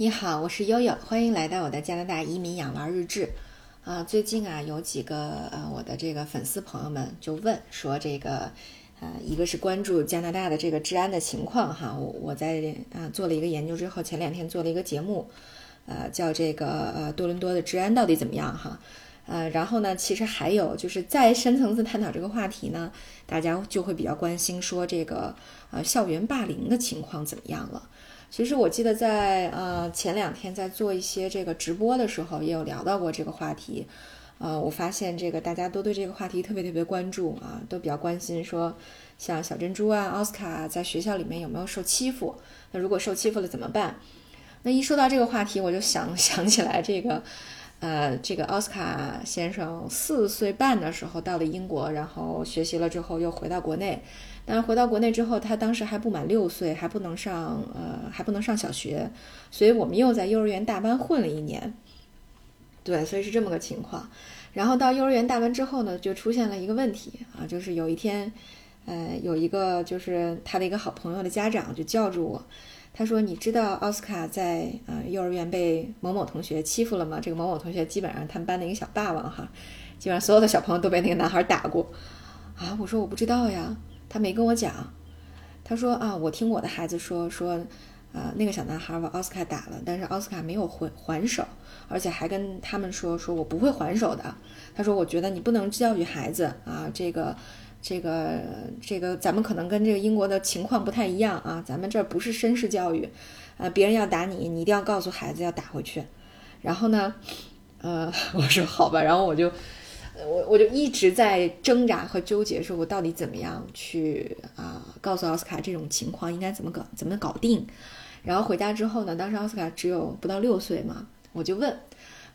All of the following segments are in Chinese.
你好，我是悠悠，欢迎来到我的加拿大移民养娃日志。啊，最近啊，有几个呃我的这个粉丝朋友们就问说，这个呃，一个是关注加拿大的这个治安的情况哈，我我在啊做了一个研究之后，前两天做了一个节目，呃，叫这个呃多伦多的治安到底怎么样哈，呃，然后呢，其实还有就是再深层次探讨这个话题呢，大家就会比较关心说这个呃校园霸凌的情况怎么样了。其实我记得在呃前两天在做一些这个直播的时候，也有聊到过这个话题。呃，我发现这个大家都对这个话题特别特别关注啊，都比较关心说，像小珍珠啊、奥斯卡在学校里面有没有受欺负？那如果受欺负了怎么办？那一说到这个话题，我就想 想起来这个，呃，这个奥斯卡先生四岁半的时候到了英国，然后学习了之后又回到国内。但回到国内之后，他当时还不满六岁，还不能上呃，还不能上小学，所以我们又在幼儿园大班混了一年。对，所以是这么个情况。然后到幼儿园大班之后呢，就出现了一个问题啊，就是有一天，呃，有一个就是他的一个好朋友的家长就叫住我，他说：“你知道奥斯卡在呃幼儿园被某某同学欺负了吗？这个某某同学基本上他们班的一个小霸王哈，基本上所有的小朋友都被那个男孩打过啊。”我说：“我不知道呀。”他没跟我讲，他说啊，我听我的孩子说说，啊，那个小男孩把奥斯卡打了，但是奥斯卡没有还还手，而且还跟他们说说我不会还手的。他说，我觉得你不能教育孩子啊，这个这个这个，咱们可能跟这个英国的情况不太一样啊，咱们这不是绅士教育，啊，别人要打你，你一定要告诉孩子要打回去。然后呢，呃，我说好吧，然后我就。我我就一直在挣扎和纠结，说我到底怎么样去啊告诉奥斯卡这种情况应该怎么搞怎么搞定。然后回家之后呢，当时奥斯卡只有不到六岁嘛，我就问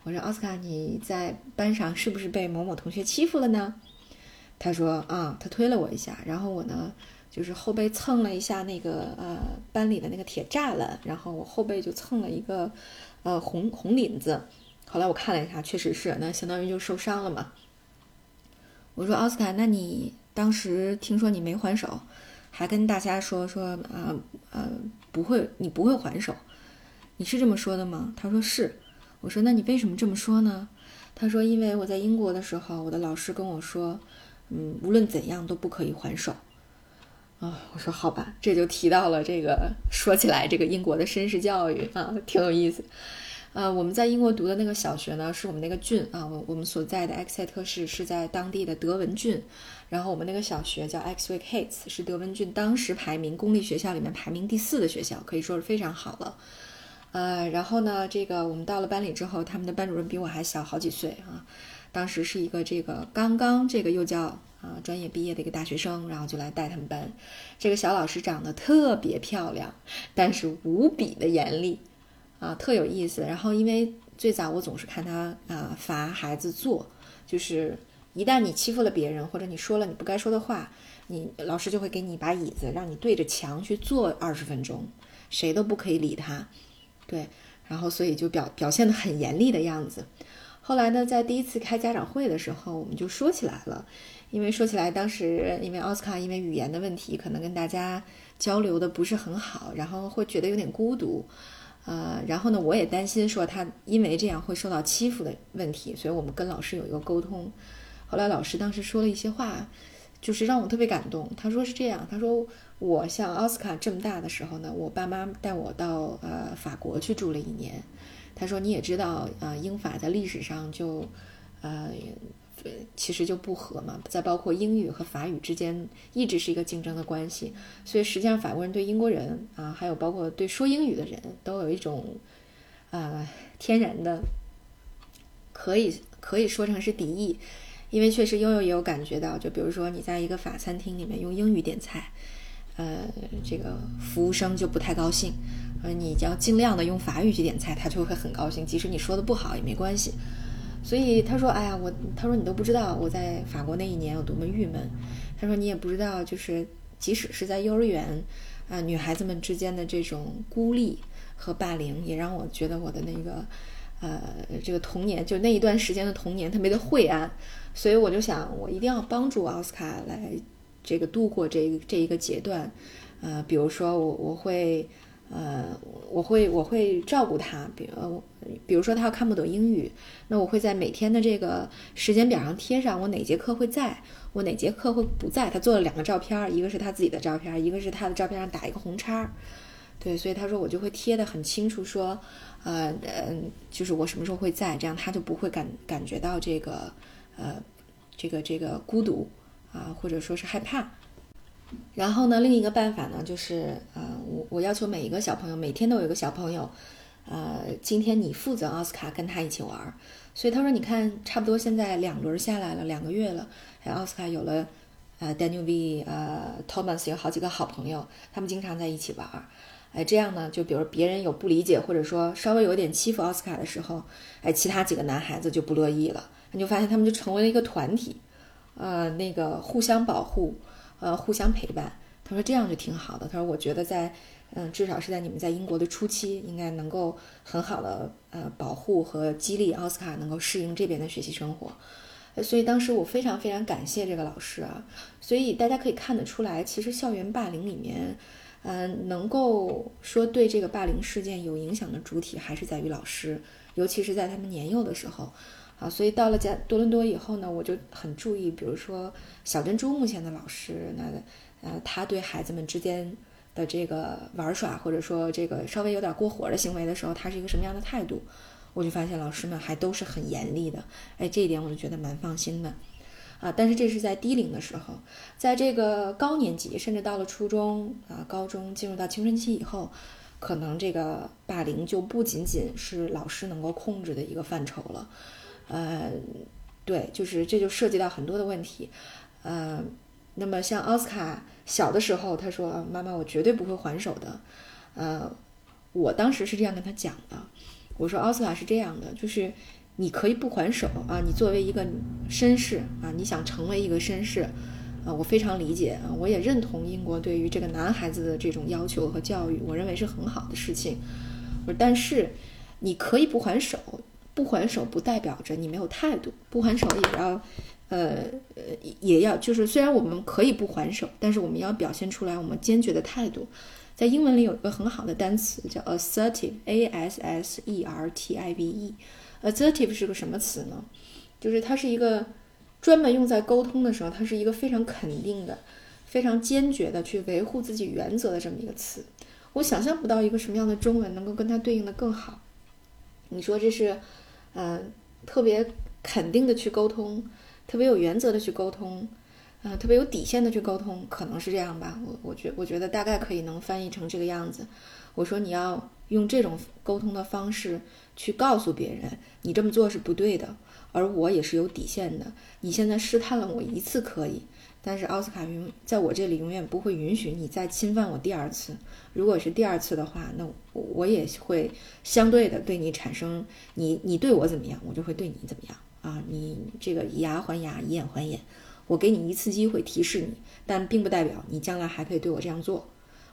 我说：“奥斯卡，你在班上是不是被某某同学欺负了呢？”他说：“啊，他推了我一下，然后我呢就是后背蹭了一下那个呃班里的那个铁栅栏，然后我后背就蹭了一个呃红红领子。后来我看了一下，确实是，那相当于就受伤了嘛。”我说奥斯卡，那你当时听说你没还手，还跟大家说说啊呃不会，你不会还手，你是这么说的吗？他说是。我说那你为什么这么说呢？他说因为我在英国的时候，我的老师跟我说，嗯，无论怎样都不可以还手。啊，我说好吧，这就提到了这个，说起来这个英国的绅士教育啊，挺有意思。呃，我们在英国读的那个小学呢，是我们那个郡啊，我我们所在的埃克塞特市是在当地的德文郡，然后我们那个小学叫 Exwick Heights，是德文郡当时排名公立学校里面排名第四的学校，可以说是非常好了。呃，然后呢，这个我们到了班里之后，他们的班主任比我还小好几岁啊，当时是一个这个刚刚这个幼教啊专业毕业的一个大学生，然后就来带他们班。这个小老师长得特别漂亮，但是无比的严厉。啊，特有意思。然后，因为最早我总是看他啊罚孩子坐，就是一旦你欺负了别人，或者你说了你不该说的话，你老师就会给你一把椅子，让你对着墙去坐二十分钟，谁都不可以理他。对，然后所以就表表现的很严厉的样子。后来呢，在第一次开家长会的时候，我们就说起来了，因为说起来当时因为奥斯卡因为语言的问题，可能跟大家交流的不是很好，然后会觉得有点孤独。呃，然后呢，我也担心说他因为这样会受到欺负的问题，所以我们跟老师有一个沟通。后来老师当时说了一些话，就是让我特别感动。他说是这样，他说我像奥斯卡这么大的时候呢，我爸妈带我到呃法国去住了一年。他说你也知道，呃，英法在历史上就，呃。其实就不和嘛，再包括英语和法语之间一直是一个竞争的关系，所以实际上法国人对英国人啊，还有包括对说英语的人都有一种，呃，天然的，可以可以说成是敌意，因为确实悠悠也有感觉到，就比如说你在一个法餐厅里面用英语点菜，呃，这个服务生就不太高兴，呃，你要尽量的用法语去点菜，他就会很高兴，即使你说的不好也没关系。所以他说：“哎呀，我他说你都不知道我在法国那一年有多么郁闷。他说你也不知道，就是即使是在幼儿园，啊，女孩子们之间的这种孤立和霸凌，也让我觉得我的那个，呃，这个童年就那一段时间的童年特别的晦暗。所以我就想，我一定要帮助奥斯卡来这个度过这这一个阶段。呃，比如说我我会。”呃，我会我会照顾他，比呃，比如说他要看不懂英语，那我会在每天的这个时间表上贴上我哪节课会在，我哪节课会不在。他做了两个照片，一个是他自己的照片，一个是他的照片上打一个红叉。对，所以他说我就会贴的很清楚，说，呃，嗯，就是我什么时候会在，这样他就不会感感觉到这个，呃，这个这个孤独啊，或者说是害怕。然后呢，另一个办法呢，就是呃，我我要求每一个小朋友每天都有一个小朋友，呃，今天你负责奥斯卡跟他一起玩儿。所以他说，你看，差不多现在两轮下来了，两个月了，哎，奥斯卡有了，呃，Daniel V，呃，Thomas 有好几个好朋友，他们经常在一起玩儿。哎，这样呢，就比如别人有不理解，或者说稍微有点欺负奥斯卡的时候，哎，其他几个男孩子就不乐意了，你就发现他们就成为了一个团体，呃，那个互相保护。呃，互相陪伴。他说这样就挺好的。他说，我觉得在，嗯，至少是在你们在英国的初期，应该能够很好的呃保护和激励奥斯卡能够适应这边的学习生活。所以当时我非常非常感谢这个老师啊。所以大家可以看得出来，其实校园霸凌里面，嗯，能够说对这个霸凌事件有影响的主体还是在于老师，尤其是在他们年幼的时候。啊，所以到了加多伦多以后呢，我就很注意，比如说小珍珠目前的老师，那呃，他对孩子们之间的这个玩耍，或者说这个稍微有点过火的行为的时候，他是一个什么样的态度？我就发现老师们还都是很严厉的，哎，这一点我就觉得蛮放心的。啊，但是这是在低龄的时候，在这个高年级，甚至到了初中啊、高中，进入到青春期以后，可能这个霸凌就不仅仅是老师能够控制的一个范畴了。呃，对，就是这就涉及到很多的问题，呃，那么像奥斯卡小的时候，他说：“妈妈，我绝对不会还手的。”呃，我当时是这样跟他讲的，我说：“奥斯卡是这样的，就是你可以不还手啊，你作为一个绅士啊，你想成为一个绅士啊，我非常理解啊，我也认同英国对于这个男孩子的这种要求和教育，我认为是很好的事情。我，但是你可以不还手。”不还手不代表着你没有态度，不还手也要，呃呃，也要就是虽然我们可以不还手，但是我们要表现出来我们坚决的态度。在英文里有一个很好的单词叫 assertive，a s s e r t i v e。assertive 是个什么词呢？就是它是一个专门用在沟通的时候，它是一个非常肯定的、非常坚决的去维护自己原则的这么一个词。我想象不到一个什么样的中文能够跟它对应的更好。你说这是？嗯，特别肯定的去沟通，特别有原则的去沟通，呃，特别有底线的去沟通，可能是这样吧。我我觉我觉得大概可以能翻译成这个样子。我说你要用这种沟通的方式去告诉别人，你这么做是不对的，而我也是有底线的。你现在试探了我一次可以。但是奥斯卡永在我这里永远不会允许你再侵犯我第二次。如果是第二次的话，那我也会相对的对你产生你你对我怎么样，我就会对你怎么样啊！你这个以牙还牙，以眼还眼，我给你一次机会提示你，但并不代表你将来还可以对我这样做。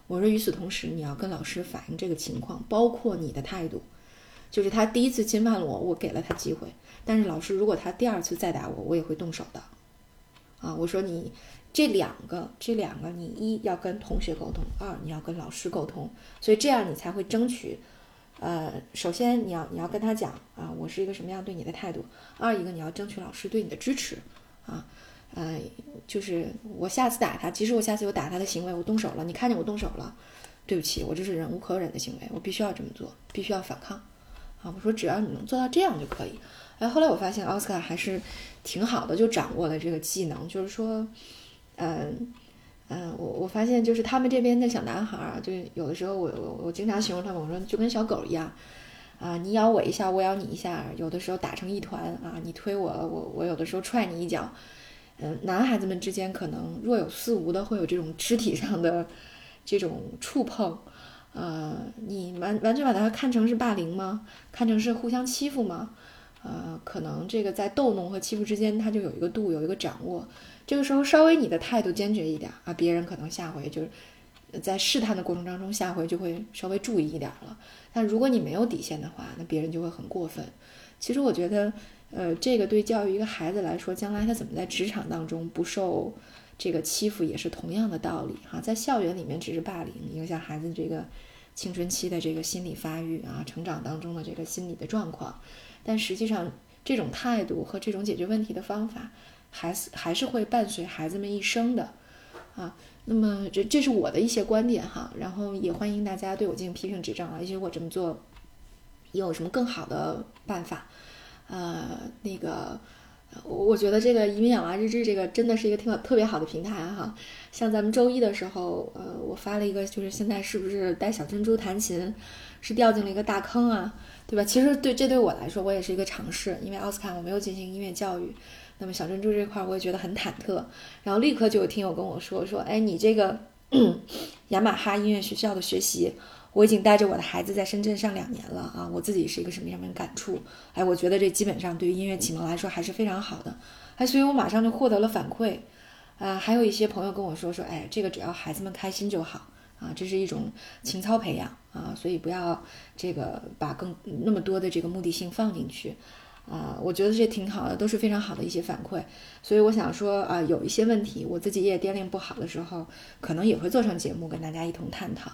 我说与此同时，你要跟老师反映这个情况，包括你的态度，就是他第一次侵犯了我，我给了他机会，但是老师如果他第二次再打我，我也会动手的。啊，我说你这两个，这两个，你一要跟同学沟通，二你要跟老师沟通，所以这样你才会争取。呃，首先你要你要跟他讲啊，我是一个什么样对你的态度；二一个你要争取老师对你的支持。啊，呃，就是我下次打他，即使我下次有打他的行为，我动手了，你看见我动手了，对不起，我这是忍无可忍的行为，我必须要这么做，必须要反抗。啊，我说只要你能做到这样就可以。哎，后来我发现奥斯卡还是挺好的，就掌握了这个技能。就是说，嗯嗯，我我发现就是他们这边的小男孩儿，就有的时候我我我经常形容他们，我说就跟小狗一样，啊，你咬我一下，我咬你一下，有的时候打成一团啊，你推我，我我有的时候踹你一脚。嗯，男孩子们之间可能若有似无的会有这种肢体上的这种触碰，呃，你完完全把它看成是霸凌吗？看成是互相欺负吗？呃，可能这个在逗弄和欺负之间，他就有一个度，有一个掌握。这个时候稍微你的态度坚决一点啊，别人可能下回就是在试探的过程当中，下回就会稍微注意一点了。但如果你没有底线的话，那别人就会很过分。其实我觉得，呃，这个对教育一个孩子来说，将来他怎么在职场当中不受这个欺负，也是同样的道理哈。在校园里面只是霸凌，影响孩子这个青春期的这个心理发育啊，成长当中的这个心理的状况，但实际上这种态度和这种解决问题的方法，还是还是会伴随孩子们一生的啊。那么这这是我的一些观点哈，然后也欢迎大家对我进行批评指正啊，也许我这么做有什么更好的办法，呃，那个。我我觉得这个移民养娃日志这个真的是一个挺特别好的平台哈，像咱们周一的时候，呃，我发了一个，就是现在是不是带小珍珠弹琴，是掉进了一个大坑啊，对吧？其实对这对我来说，我也是一个尝试，因为奥斯卡我没有进行音乐教育，那么小珍珠这块我也觉得很忐忑，然后立刻就有听友跟我说说，哎，你这个雅马哈音乐学校的学习。我已经带着我的孩子在深圳上两年了啊，我自己是一个什么样的感触？哎，我觉得这基本上对于音乐启蒙来说还是非常好的，哎，所以我马上就获得了反馈，啊，还有一些朋友跟我说说，哎，这个只要孩子们开心就好啊，这是一种情操培养啊，所以不要这个把更那么多的这个目的性放进去，啊，我觉得这挺好的，都是非常好的一些反馈，所以我想说啊，有一些问题我自己也掂量不好的时候，可能也会做成节目跟大家一同探讨。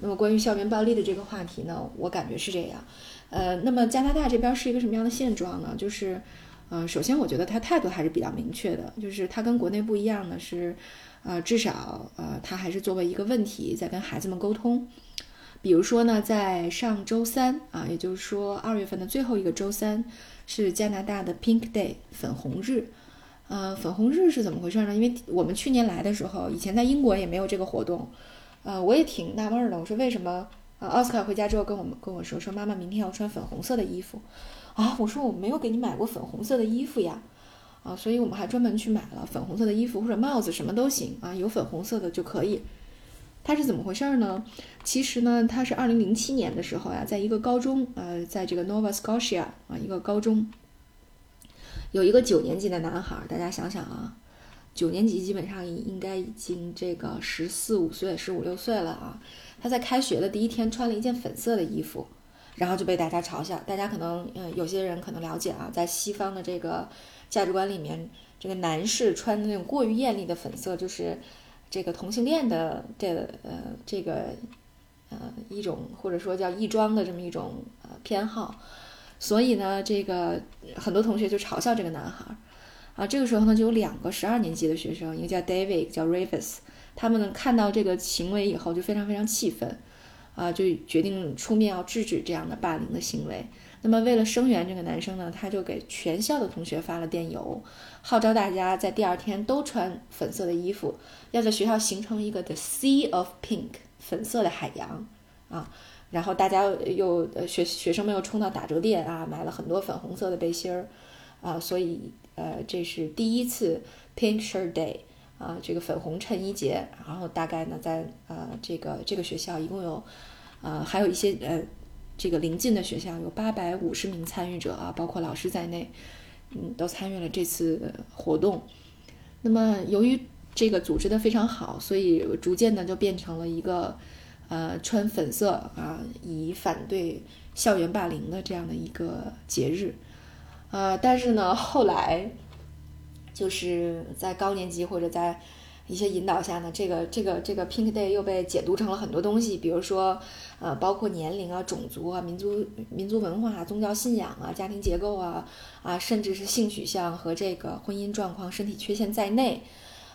那么关于校园暴力的这个话题呢，我感觉是这样，呃，那么加拿大这边是一个什么样的现状呢？就是，呃，首先我觉得他态度还是比较明确的，就是他跟国内不一样的是，呃，至少呃，他还是作为一个问题在跟孩子们沟通。比如说呢，在上周三啊，也就是说二月份的最后一个周三是加拿大的 Pink Day 粉红日，呃，粉红日是怎么回事呢？因为我们去年来的时候，以前在英国也没有这个活动。呃，我也挺纳闷的。我说为什么？呃，奥斯卡回家之后跟我们跟我说，说妈妈明天要穿粉红色的衣服，啊，我说我没有给你买过粉红色的衣服呀，啊，所以我们还专门去买了粉红色的衣服或者帽子，什么都行啊，有粉红色的就可以。它是怎么回事儿呢？其实呢，它是二零零七年的时候呀，在一个高中，呃，在这个 Nova Scotia 啊，一个高中，有一个九年级的男孩儿，大家想想啊。九年级基本上应该已经这个十四五岁、十五六岁了啊。他在开学的第一天穿了一件粉色的衣服，然后就被大家嘲笑。大家可能嗯，有些人可能了解啊，在西方的这个价值观里面，这个男士穿的那种过于艳丽的粉色，就是这个同性恋的这呃这个呃一种或者说叫异装的这么一种呃偏好。所以呢，这个很多同学就嘲笑这个男孩。啊，这个时候呢，就有两个十二年级的学生，一个叫 David，一个叫 Ravis，他们呢看到这个行为以后就非常非常气愤，啊，就决定出面要制止这样的霸凌的行为。那么为了声援这个男生呢，他就给全校的同学发了电邮，号召大家在第二天都穿粉色的衣服，要在学校形成一个 The Sea of Pink，粉色的海洋啊。然后大家又学学生们又冲到打折店啊，买了很多粉红色的背心儿啊，所以。呃，这是第一次 Pink Shirt Day 啊，这个粉红衬衣节。然后大概呢，在呃这个这个学校一共有，呃还有一些呃这个临近的学校有八百五十名参与者啊，包括老师在内，嗯，都参与了这次活动。那么由于这个组织的非常好，所以逐渐的就变成了一个呃穿粉色啊，以反对校园霸凌的这样的一个节日。呃，但是呢，后来就是在高年级或者在一些引导下呢，这个这个这个 Pink Day 又被解读成了很多东西，比如说呃，包括年龄啊、种族啊、民族民族文化、宗教信仰啊、家庭结构啊啊，甚至是性取向和这个婚姻状况、身体缺陷在内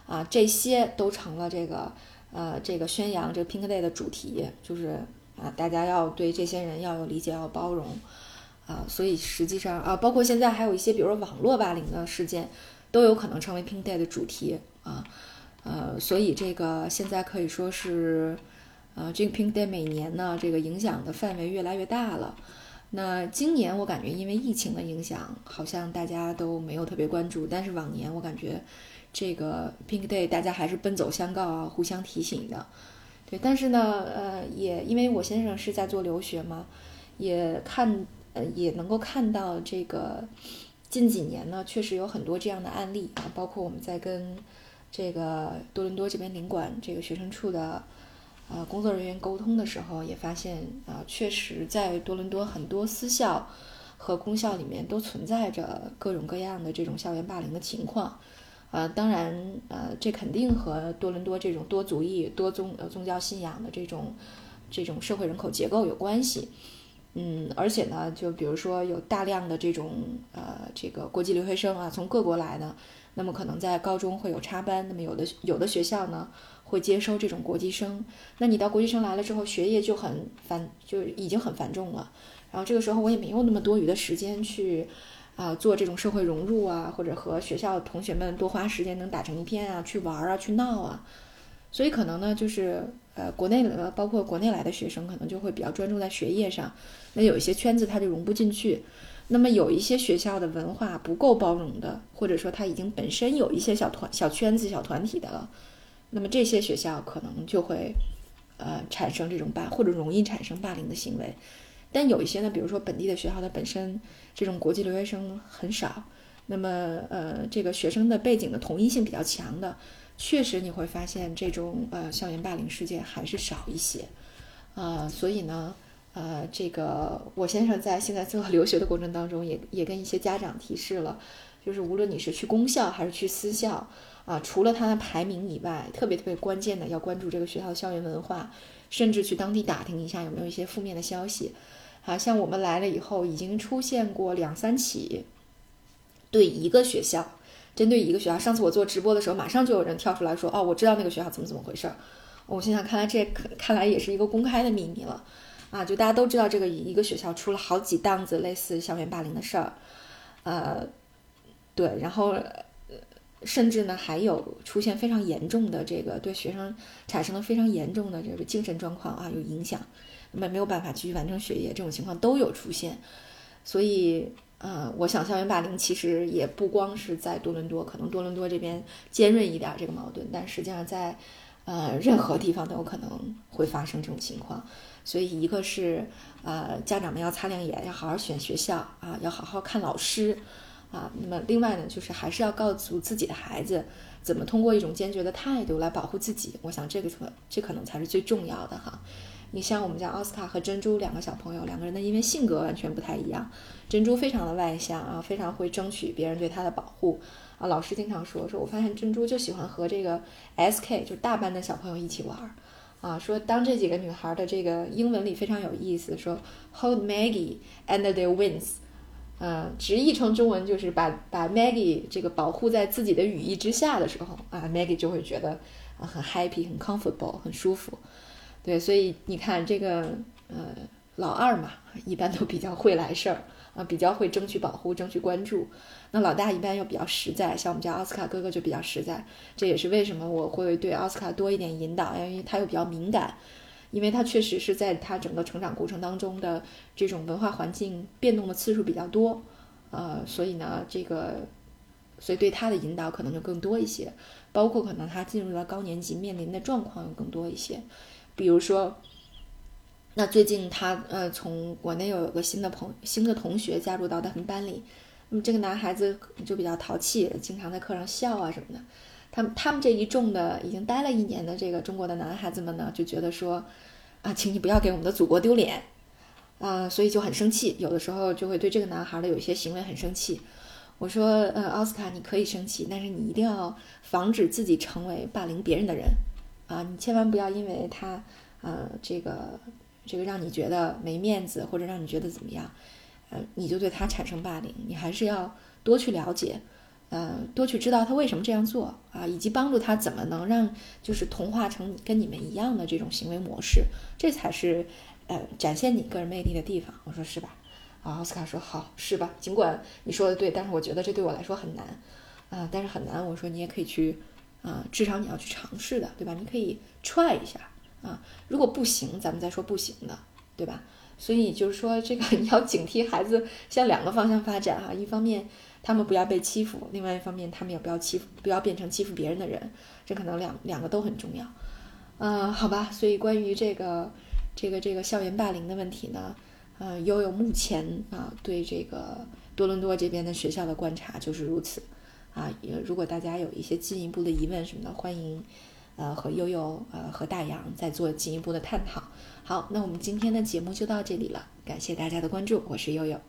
啊，这些都成了这个呃这个宣扬这个 Pink Day 的主题，就是啊，大家要对这些人要有理解、要包容。啊，所以实际上啊，包括现在还有一些，比如说网络霸凌的事件，都有可能成为 Pink Day 的主题啊。呃，所以这个现在可以说是，呃，这个 Pink Day 每年呢，这个影响的范围越来越大了。那今年我感觉因为疫情的影响，好像大家都没有特别关注，但是往年我感觉这个 Pink Day 大家还是奔走相告啊，互相提醒的。对，但是呢，呃，也因为我先生是在做留学嘛，也看。呃，也能够看到这个近几年呢，确实有很多这样的案例啊，包括我们在跟这个多伦多这边领馆这个学生处的呃工作人员沟通的时候，也发现啊，确实在多伦多很多私校和公校里面都存在着各种各样的这种校园霸凌的情况。呃，当然，呃，这肯定和多伦多这种多族裔、多宗呃宗教信仰的这种。这种社会人口结构有关系。嗯，而且呢，就比如说有大量的这种呃这个国际留学生啊，从各国来的，那么可能在高中会有插班，那么有的有的学校呢会接收这种国际生，那你到国际生来了之后，学业就很繁，就已经很繁重了。然后这个时候我也没有那么多余的时间去啊做这种社会融入啊，或者和学校同学们多花时间能打成一片啊，去玩啊，去闹啊，所以可能呢就是。呃，国内的包括国内来的学生，可能就会比较专注在学业上。那有一些圈子他就融不进去。那么有一些学校的文化不够包容的，或者说他已经本身有一些小团、小圈子、小团体的了。那么这些学校可能就会呃产生这种霸，或者容易产生霸凌的行为。但有一些呢，比如说本地的学校，它本身这种国际留学生很少，那么呃这个学生的背景的同一性比较强的。确实，你会发现这种呃校园霸凌事件还是少一些，啊，所以呢，呃，这个我先生在现在做留学的过程当中，也也跟一些家长提示了，就是无论你是去公校还是去私校，啊，除了它的排名以外，特别特别关键的要关注这个学校的校园文化，甚至去当地打听一下有没有一些负面的消息，啊，像我们来了以后，已经出现过两三起，对一个学校。针对一个学校，上次我做直播的时候，马上就有人跳出来说：“哦，我知道那个学校怎么怎么回事儿。”我心想，看来这看来也是一个公开的秘密了，啊，就大家都知道这个一个学校出了好几档子类似校园霸凌的事儿，呃，对，然后甚至呢还有出现非常严重的这个对学生产生了非常严重的这个精神状况啊有影响，那没有办法继续完成学业，这种情况都有出现，所以。嗯，我想校园霸凌其实也不光是在多伦多，可能多伦多这边尖锐一点这个矛盾，但实际上在，呃，任何地方都有可能会发生这种情况。所以一个是，呃，家长们要擦亮眼，要好好选学校啊，要好好看老师啊。那么另外呢，就是还是要告诉自己的孩子，怎么通过一种坚决的态度来保护自己。我想这个可这可能才是最重要的哈。你像我们家奥斯卡和珍珠两个小朋友，两个人呢，因为性格完全不太一样。珍珠非常的外向啊，非常会争取别人对她的保护啊。老师经常说说，我发现珍珠就喜欢和这个 S.K. 就是大班的小朋友一起玩儿啊。说当这几个女孩的这个英文里非常有意思，说 Hold Maggie and their wings，嗯，直译成中文就是把把 Maggie 这个保护在自己的羽翼之下的时候啊，Maggie 就会觉得啊很 happy，很 comfortable，很舒服。对，所以你看这个，呃，老二嘛，一般都比较会来事儿啊，比较会争取保护、争取关注。那老大一般又比较实在，像我们家奥斯卡哥哥就比较实在。这也是为什么我会对奥斯卡多一点引导，因为他又比较敏感，因为他确实是在他整个成长过程当中的这种文化环境变动的次数比较多，呃，所以呢，这个，所以对他的引导可能就更多一些，包括可能他进入了高年级面临的状况又更多一些。比如说，那最近他呃从国内又有个新的朋新的同学加入到他们班里，那么这个男孩子就比较淘气，经常在课上笑啊什么的。他们他们这一众的已经待了一年的这个中国的男孩子们呢，就觉得说啊，请你不要给我们的祖国丢脸啊，所以就很生气，有的时候就会对这个男孩的有一些行为很生气。我说呃，奥斯卡你可以生气，但是你一定要防止自己成为霸凌别人的人。啊，你千万不要因为他，呃，这个这个让你觉得没面子，或者让你觉得怎么样，呃，你就对他产生霸凌。你还是要多去了解，呃，多去知道他为什么这样做啊，以及帮助他怎么能让就是同化成跟你们一样的这种行为模式，这才是呃展现你个人魅力的地方。我说是吧？啊，奥斯卡说好，是吧？尽管你说的对，但是我觉得这对我来说很难，啊，但是很难。我说你也可以去。啊，至少你要去尝试的，对吧？你可以 try 一下啊，如果不行，咱们再说不行的，对吧？所以就是说，这个 你要警惕孩子向两个方向发展啊，一方面他们不要被欺负，另外一方面他们也不要欺负，不要变成欺负别人的人，这可能两两个都很重要。嗯，好吧，所以关于这个这个这个校园霸凌的问题呢，呃，悠悠目前啊对这个多伦多这边的学校的观察就是如此。啊，如果大家有一些进一步的疑问什么的，欢迎，呃，和悠悠，呃，和大洋在做进一步的探讨。好，那我们今天的节目就到这里了，感谢大家的关注，我是悠悠。